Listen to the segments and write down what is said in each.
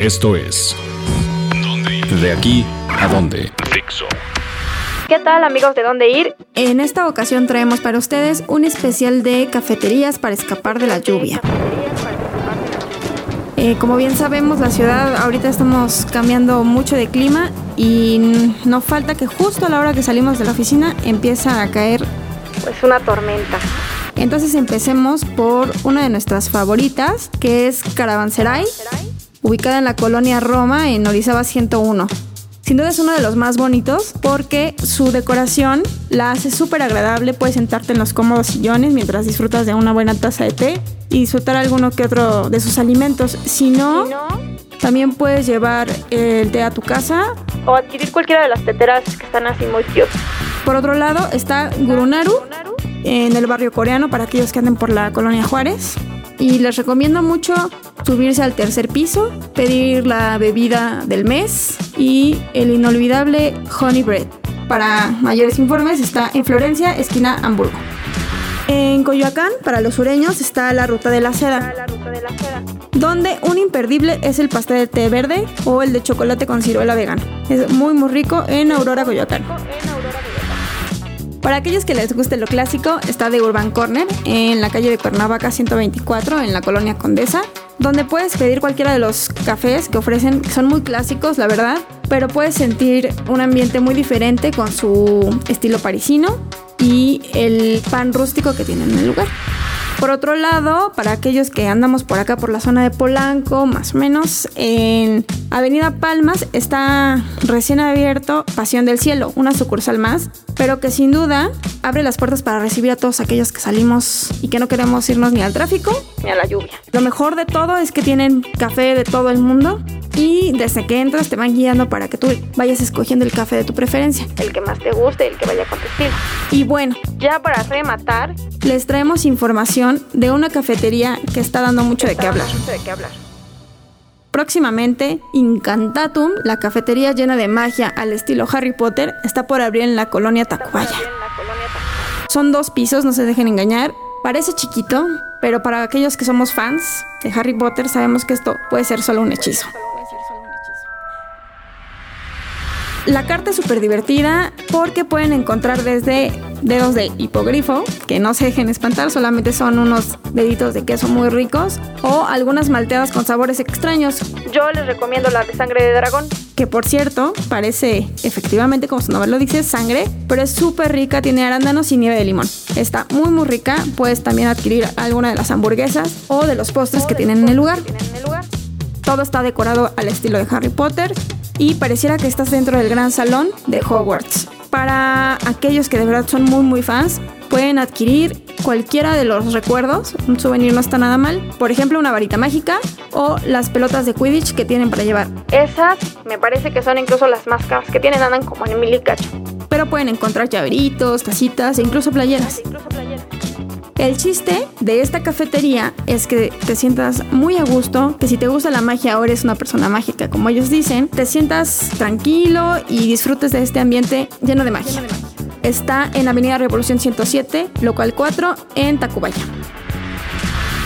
Esto es De aquí a dónde. Fixo. ¿Qué tal amigos de dónde ir? En esta ocasión traemos para ustedes un especial de cafeterías para escapar de la lluvia. Eh, como bien sabemos, la ciudad ahorita estamos cambiando mucho de clima y no falta que justo a la hora que salimos de la oficina empieza a caer. Pues una tormenta. Entonces empecemos por una de nuestras favoritas, que es Caravanserai, ubicada en la colonia Roma, en Orizaba 101. Sin duda es uno de los más bonitos porque su decoración la hace súper agradable. Puedes sentarte en los cómodos sillones mientras disfrutas de una buena taza de té y disfrutar alguno que otro de sus alimentos. Si no, también puedes llevar el té a tu casa. O adquirir cualquiera de las teteras que están así muy cute. Por otro lado está Gurunaru en el barrio coreano para aquellos que anden por la colonia Juárez. Y les recomiendo mucho subirse al tercer piso, pedir la bebida del mes y el inolvidable Honey Bread. Para mayores informes está en Florencia, esquina Hamburgo. En Coyoacán, para los sureños, está la Ruta de la Seda, donde un imperdible es el pastel de té verde o el de chocolate con ciruela vegano. Es muy muy rico. En Aurora Coyoacán. Para aquellos que les guste lo clásico, está The Urban Corner en la calle de Cuernavaca 124 en la colonia Condesa, donde puedes pedir cualquiera de los cafés que ofrecen, son muy clásicos, la verdad, pero puedes sentir un ambiente muy diferente con su estilo parisino y el pan rústico que tienen en el lugar. Por otro lado, para aquellos que andamos por acá por la zona de Polanco, más o menos, en Avenida Palmas está recién abierto Pasión del Cielo, una sucursal más, pero que sin duda abre las puertas para recibir a todos aquellos que salimos y que no queremos irnos ni al tráfico. Ni a la lluvia. Lo mejor de todo es que tienen café de todo el mundo y desde que entras te van guiando para que tú vayas escogiendo el café de tu preferencia. El que más te guste, el que vaya con tu estilo. Y bueno, Ya para rematar, les traemos información de una cafetería que está dando mucho de qué hablar. mucho de qué hablar. Próximamente, Incantatum, la cafetería llena de magia al estilo Harry Potter, está por abrir en la colonia Tacubaya. En la colonia Tacubaya. Son dos pisos, no se dejen engañar. Parece chiquito, pero para aquellos que somos fans de Harry Potter sabemos que esto puede ser solo un hechizo. La carta es súper divertida porque pueden encontrar desde dedos de hipogrifo, que no se dejen espantar, solamente son unos deditos de queso muy ricos, o algunas malteadas con sabores extraños, Yo les recomiendo la de sangre de dragón. que por cierto parece efectivamente como su nombre lo dice sangre, pero es súper rica, tiene arándanos y nieve de limón. Está muy muy rica, puedes también adquirir alguna de las hamburguesas o de los postres que tienen en el lugar. Tienen en el lugar. Todo está decorado al estilo de Harry Potter y pareciera que estás dentro del gran salón de Hogwarts. Para aquellos que de verdad son muy muy fans, pueden adquirir cualquiera de los recuerdos, un souvenir no está nada mal, por ejemplo una varita mágica o las pelotas de Quidditch que tienen para llevar. Esas me parece que son incluso las más caras que tienen, andan como en mil y cacho. Pero pueden encontrar llaveritos, tacitas e incluso playeras. Incluso playeras. El chiste de esta cafetería es que te sientas muy a gusto, que si te gusta la magia o eres una persona mágica, como ellos dicen, te sientas tranquilo y disfrutes de este ambiente lleno de magia. Está en Avenida Revolución 107, local 4, en Tacubaya.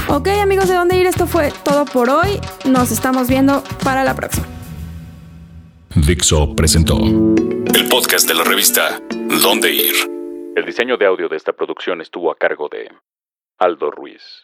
Ok amigos de dónde ir, esto fue todo por hoy. Nos estamos viendo para la próxima. Dixo presentó el podcast de la revista Dónde ir. El diseño de audio de esta producción estuvo a cargo de Aldo Ruiz.